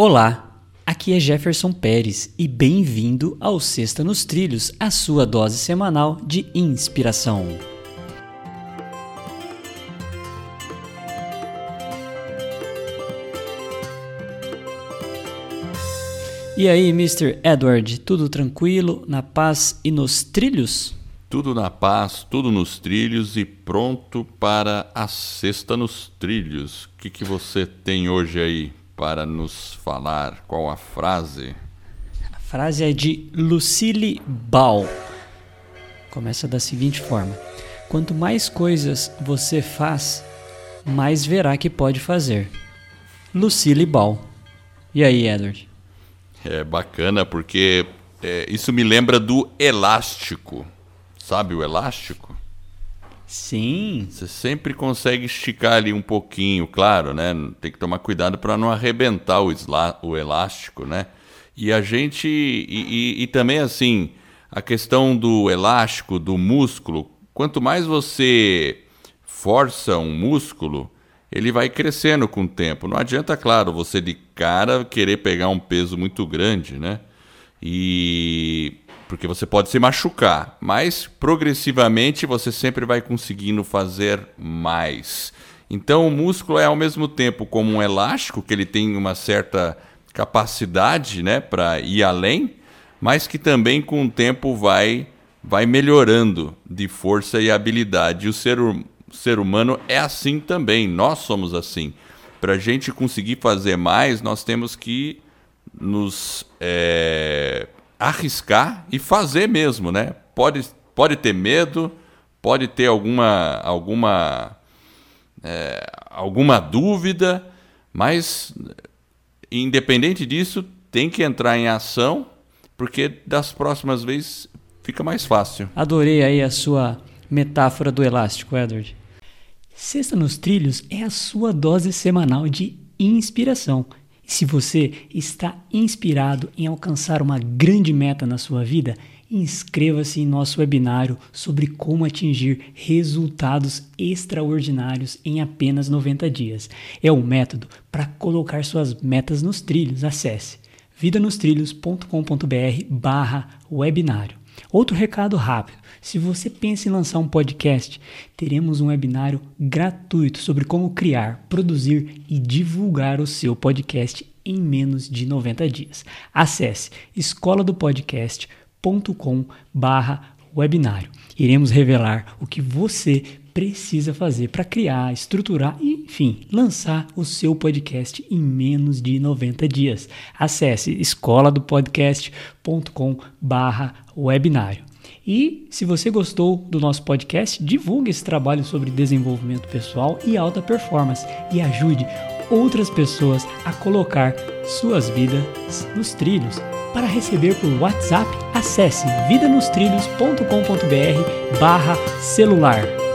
Olá, aqui é Jefferson Pérez e bem-vindo ao Sexta nos Trilhos, a sua dose semanal de inspiração. E aí, Mr. Edward, tudo tranquilo, na paz e nos trilhos? Tudo na paz, tudo nos trilhos e pronto para a sexta nos trilhos. O que, que você tem hoje aí para nos falar? Qual a frase? A frase é de Lucille Ball. Começa da seguinte forma: Quanto mais coisas você faz, mais verá que pode fazer. Lucille Ball. E aí, Edward? É bacana porque é, isso me lembra do elástico. Sabe o elástico? Sim. Você sempre consegue esticar ali um pouquinho, claro, né? Tem que tomar cuidado para não arrebentar o, o elástico, né? E a gente. E, e, e, também, assim, a questão do elástico, do músculo, quanto mais você força um músculo, ele vai crescendo com o tempo. Não adianta, claro, você de cara querer pegar um peso muito grande, né? E porque você pode se machucar, mas progressivamente você sempre vai conseguindo fazer mais. Então o músculo é ao mesmo tempo como um elástico, que ele tem uma certa capacidade né, para ir além, mas que também com o tempo vai, vai melhorando de força e habilidade. o ser, o ser humano é assim também, nós somos assim. Para a gente conseguir fazer mais, nós temos que nos é, arriscar e fazer mesmo, né? Pode, pode ter medo, pode ter alguma, alguma, é, alguma dúvida, mas independente disso, tem que entrar em ação, porque das próximas vezes fica mais fácil. Adorei aí a sua metáfora do elástico, Edward. Sexta nos Trilhos é a sua dose semanal de inspiração. Se você está inspirado em alcançar uma grande meta na sua vida, inscreva-se em nosso webinário sobre como atingir resultados extraordinários em apenas 90 dias. É um método para colocar suas metas nos trilhos. Acesse vidanostrilhos.com.br/webinário. Outro recado rápido: se você pensa em lançar um podcast, teremos um webinário gratuito sobre como criar, produzir e divulgar o seu podcast em menos de 90 dias. Acesse escola do podcast.com/webinário. Iremos revelar o que você precisa fazer para criar, estruturar e, enfim, lançar o seu podcast em menos de 90 dias. Acesse escola do podcast.com/webinário. E se você gostou do nosso podcast, divulgue esse trabalho sobre desenvolvimento pessoal e alta performance e ajude outras pessoas a colocar suas vidas nos trilhos. Para receber por WhatsApp, acesse vidanostrilhos.com.br barra celular.